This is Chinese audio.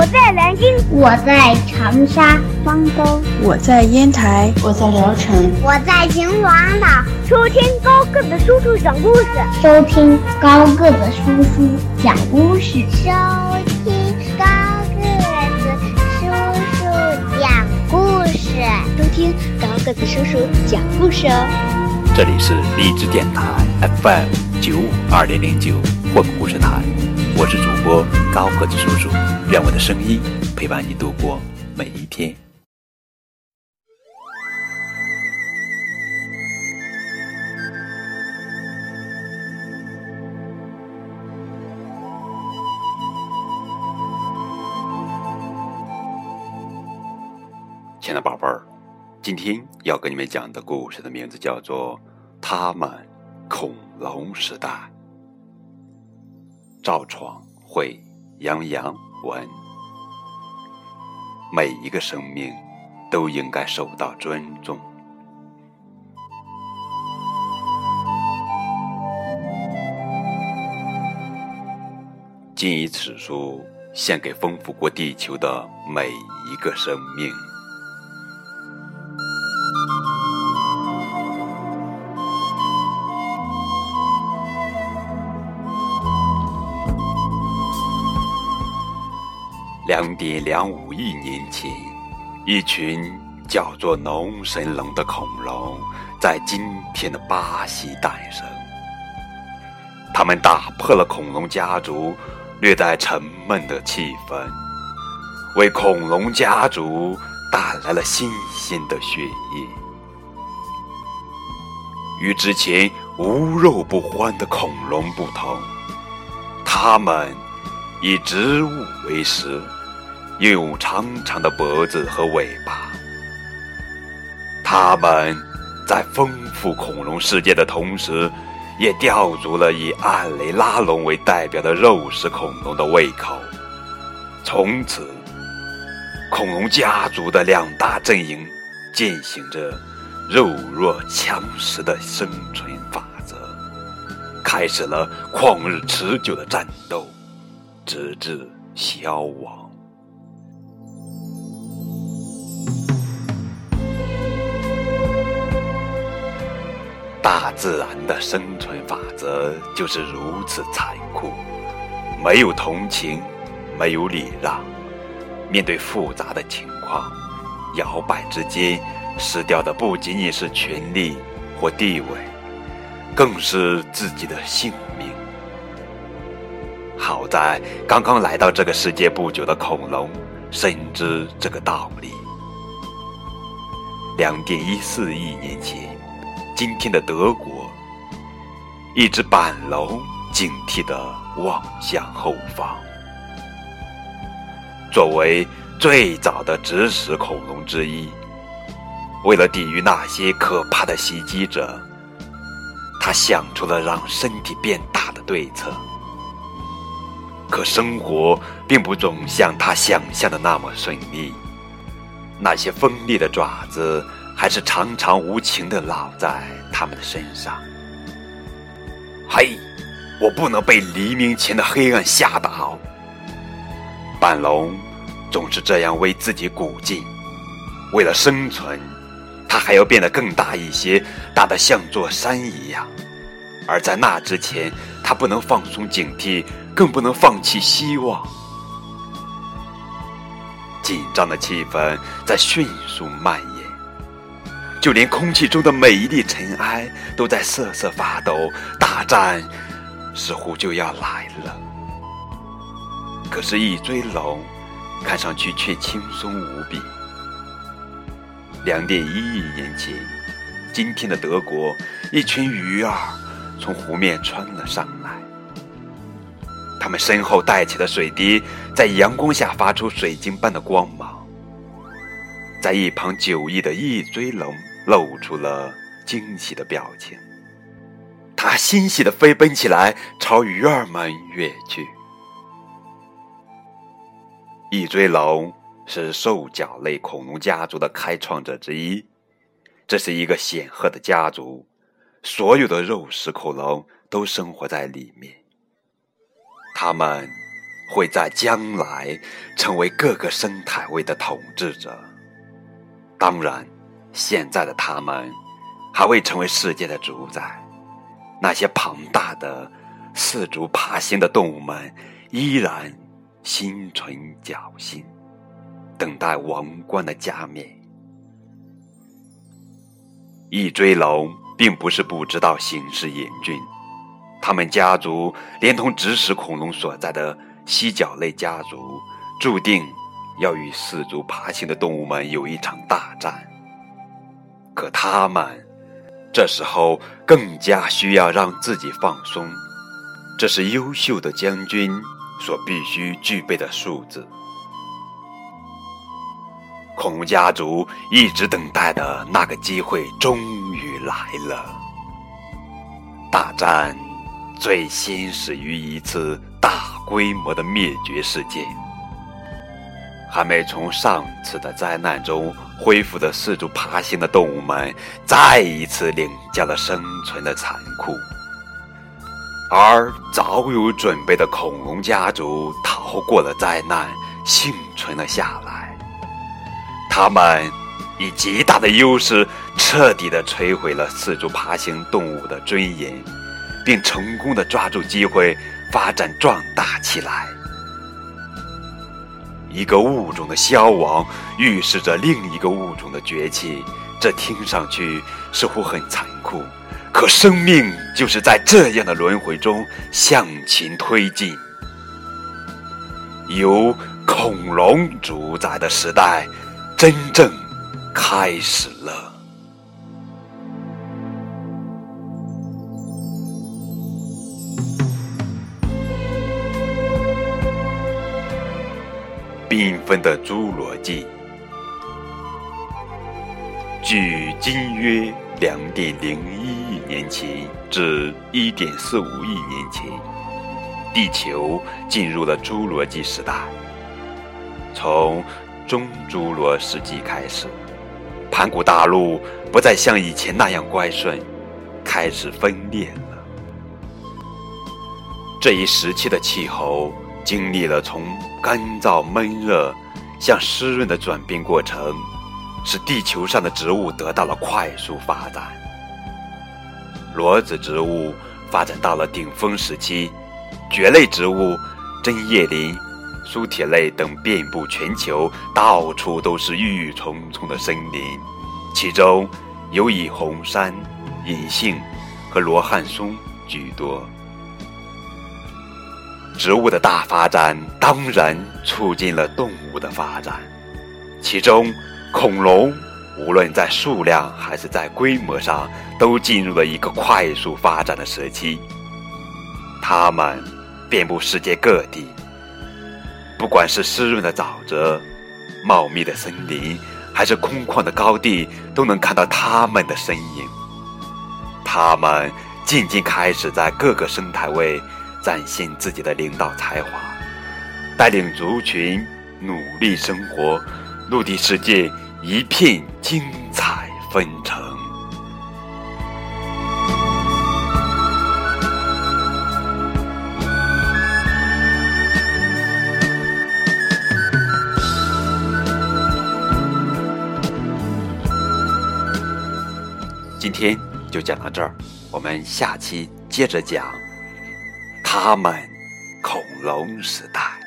我在南京，我在长沙、方舟，我在烟台，我在聊城，我在秦皇岛。收听高个子叔叔讲故事，收听高个子叔叔讲故事，收听高个子叔叔讲故事，收听高个子叔叔讲故事哦。这里是荔枝电台 FM 九五二零零九混故事台，我是主播高个子叔叔，愿我的声音陪伴你度过每一天。亲爱的宝贝儿，今天要跟你们讲的故事的名字叫做《他们恐龙时代》。赵闯会，杨洋文。每一个生命都应该受到尊重。谨以此书献给丰富过地球的每一个生命。两点两五亿年前，一群叫做农神龙的恐龙在今天的巴西诞生。他们打破了恐龙家族略带沉闷的气氛，为恐龙家族带来了新鲜的血液。与之前无肉不欢的恐龙不同，他们以植物为食。拥有长长的脖子和尾巴，它们在丰富恐龙世界的同时，也吊足了以暗雷拉龙为代表的肉食恐龙的胃口。从此，恐龙家族的两大阵营践行着肉弱强食的生存法则，开始了旷日持久的战斗，直至消亡。大自然的生存法则就是如此残酷，没有同情，没有礼让。面对复杂的情况，摇摆之间失掉的不仅仅是权力或地位，更是自己的性命。好在刚刚来到这个世界不久的恐龙深知这个道理。两点一四亿年前。今天的德国，一只板龙警惕地望向后方。作为最早的植食恐龙之一，为了抵御那些可怕的袭击者，他想出了让身体变大的对策。可生活并不总像他想象的那么顺利，那些锋利的爪子。还是常常无情地烙在他们的身上。嘿，我不能被黎明前的黑暗吓倒。板龙总是这样为自己鼓劲。为了生存，他还要变得更大一些，大得像座山一样。而在那之前，他不能放松警惕，更不能放弃希望。紧张的气氛在迅速蔓延。就连空气中的每一粒尘埃都在瑟瑟发抖，大战似乎就要来了。可是，一追龙看上去却轻松无比。两点一亿年前，今天的德国，一群鱼儿从湖面穿了上来，它们身后带起的水滴在阳光下发出水晶般的光芒，在一旁久役的一追龙。露出了惊喜的表情，他欣喜地飞奔起来，朝鱼儿们跃去。翼锥龙是兽脚类恐龙家族的开创者之一，这是一个显赫的家族，所有的肉食恐龙都生活在里面。它们会在将来成为各个生态位的统治者。当然，现在的他们还未成为世界的主宰。那些庞大的四足爬行的动物们依然心存侥幸，等待王冠的加冕。一追龙并不是不知道形势严峻，他们家族连同植食恐龙所在的犀角类家族，注定要与四足爬行的动物们有一场大战。可他们。这时候更加需要让自己放松，这是优秀的将军所必须具备的素质。孔家族一直等待的那个机会终于来了。大战最先始于一次大规模的灭绝事件。还没从上次的灾难中恢复的四足爬行的动物们，再一次领教了生存的残酷。而早有准备的恐龙家族逃过了灾难，幸存了下来。他们以极大的优势，彻底的摧毁了四足爬行动物的尊严，并成功的抓住机会发展壮大起来。一个物种的消亡预示着另一个物种的崛起，这听上去似乎很残酷，可生命就是在这样的轮回中向前推进。由恐龙主宰的时代真正开始了。缤纷的侏罗纪，距今约两点零一亿年前至一点四五亿年前，地球进入了侏罗纪时代。从中侏罗世纪开始，盘古大陆不再像以前那样乖顺，开始分裂了。这一时期的气候。经历了从干燥闷热向湿润的转变过程，使地球上的植物得到了快速发展。裸子植物发展到了顶峰时期，蕨类植物、针叶林、苏铁类等遍布全球，到处都是郁郁葱葱的森林，其中尤以红杉、银杏和罗汉松居多。植物的大发展当然促进了动物的发展，其中恐龙无论在数量还是在规模上都进入了一个快速发展的时期。它们遍布世界各地，不管是湿润的沼泽、茂密的森林，还是空旷的高地，都能看到它们的身影。它们渐渐开始在各个生态位。展现自己的领导才华，带领族群努力生活，陆地世界一片精彩纷呈。今天就讲到这儿，我们下期接着讲。他们，恐龙时代。